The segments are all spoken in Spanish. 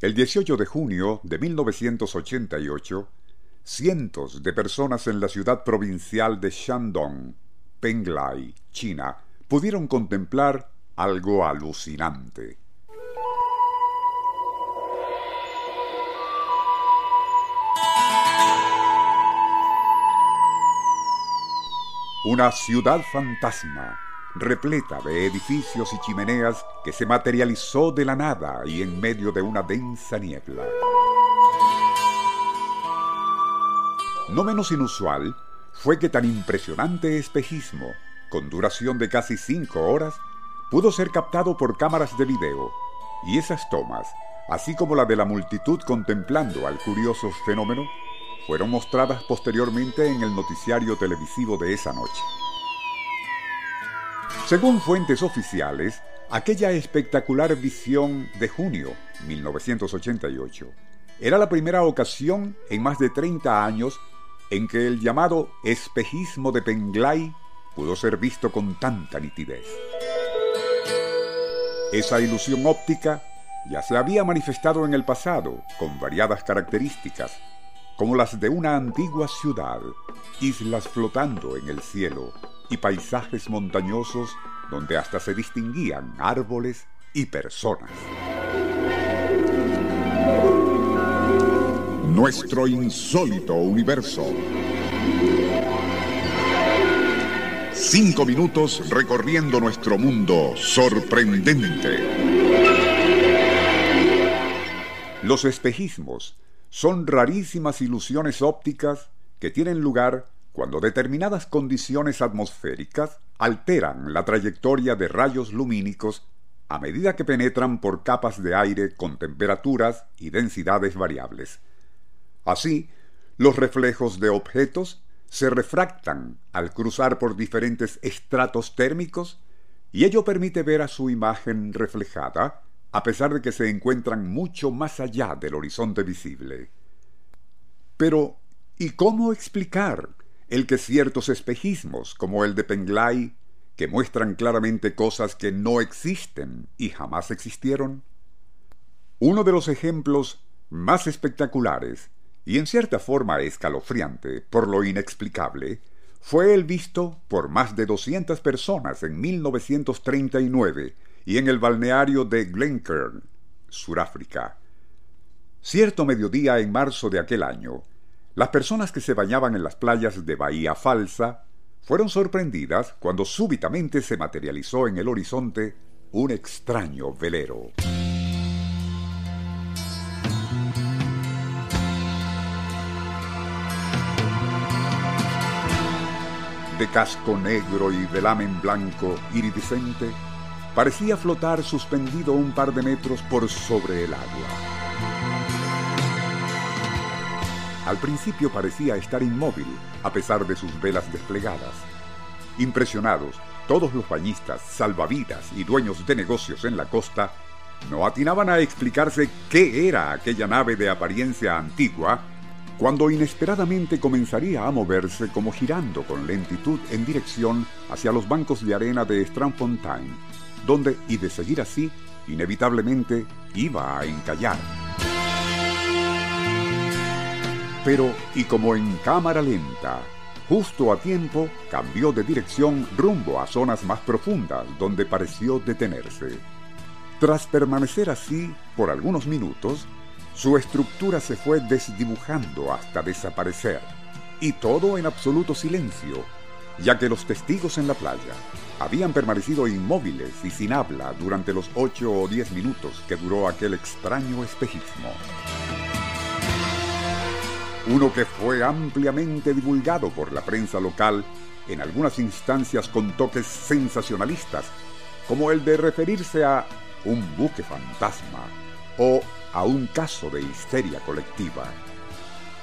El 18 de junio de 1988, cientos de personas en la ciudad provincial de Shandong, Penglai, China, pudieron contemplar algo alucinante. Una ciudad fantasma, repleta de edificios y chimeneas que se materializó de la nada y en medio de una densa niebla. No menos inusual fue que tan impresionante espejismo, con duración de casi cinco horas, pudo ser captado por cámaras de video, y esas tomas, así como la de la multitud contemplando al curioso fenómeno, fueron mostradas posteriormente en el noticiario televisivo de esa noche. Según fuentes oficiales, aquella espectacular visión de junio 1988 era la primera ocasión en más de 30 años en que el llamado espejismo de Penglai pudo ser visto con tanta nitidez. Esa ilusión óptica ya se había manifestado en el pasado con variadas características, como las de una antigua ciudad, islas flotando en el cielo y paisajes montañosos donde hasta se distinguían árboles y personas. Nuestro insólito universo. Cinco minutos recorriendo nuestro mundo sorprendente. Los espejismos son rarísimas ilusiones ópticas que tienen lugar cuando determinadas condiciones atmosféricas alteran la trayectoria de rayos lumínicos a medida que penetran por capas de aire con temperaturas y densidades variables. Así, los reflejos de objetos se refractan al cruzar por diferentes estratos térmicos y ello permite ver a su imagen reflejada a pesar de que se encuentran mucho más allá del horizonte visible. Pero, ¿y cómo explicar el que ciertos espejismos, como el de Penglai, que muestran claramente cosas que no existen y jamás existieron? Uno de los ejemplos más espectaculares y en cierta forma escalofriante por lo inexplicable fue el visto por más de 200 personas en 1939 y en el balneario de Glencairn, Suráfrica. Cierto mediodía en marzo de aquel año, las personas que se bañaban en las playas de Bahía Falsa fueron sorprendidas cuando súbitamente se materializó en el horizonte un extraño velero. De casco negro y velamen blanco iridiscente, parecía flotar suspendido un par de metros por sobre el agua. Al principio parecía estar inmóvil, a pesar de sus velas desplegadas. Impresionados, todos los bañistas, salvavidas y dueños de negocios en la costa no atinaban a explicarse qué era aquella nave de apariencia antigua cuando inesperadamente comenzaría a moverse como girando con lentitud en dirección hacia los bancos de arena de Strandfontein donde, y de seguir así, inevitablemente iba a encallar. Pero, y como en cámara lenta, justo a tiempo cambió de dirección rumbo a zonas más profundas donde pareció detenerse. Tras permanecer así por algunos minutos, su estructura se fue desdibujando hasta desaparecer, y todo en absoluto silencio, ya que los testigos en la playa habían permanecido inmóviles y sin habla durante los ocho o diez minutos que duró aquel extraño espejismo. Uno que fue ampliamente divulgado por la prensa local en algunas instancias con toques sensacionalistas, como el de referirse a un buque fantasma o a un caso de histeria colectiva.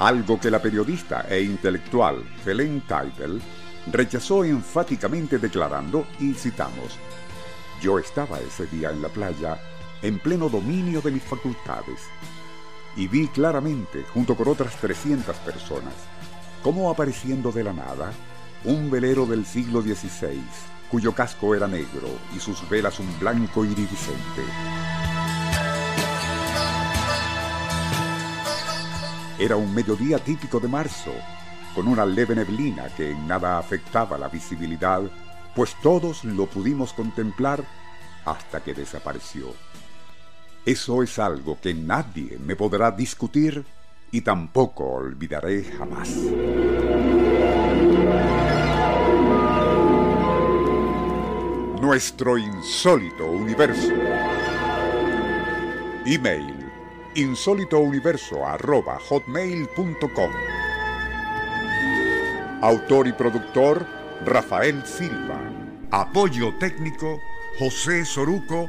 Algo que la periodista e intelectual Helen Tydell rechazó enfáticamente declarando, y citamos, Yo estaba ese día en la playa en pleno dominio de mis facultades y vi claramente, junto con otras 300 personas, cómo apareciendo de la nada, un velero del siglo XVI, cuyo casco era negro y sus velas un blanco iridiscente. Era un mediodía típico de marzo, con una leve neblina que en nada afectaba la visibilidad, pues todos lo pudimos contemplar hasta que desapareció. Eso es algo que nadie me podrá discutir y tampoco olvidaré jamás. Nuestro insólito universo. Email insólitouniverso.hotmail.com Autor y productor Rafael Silva. Apoyo técnico José Soruco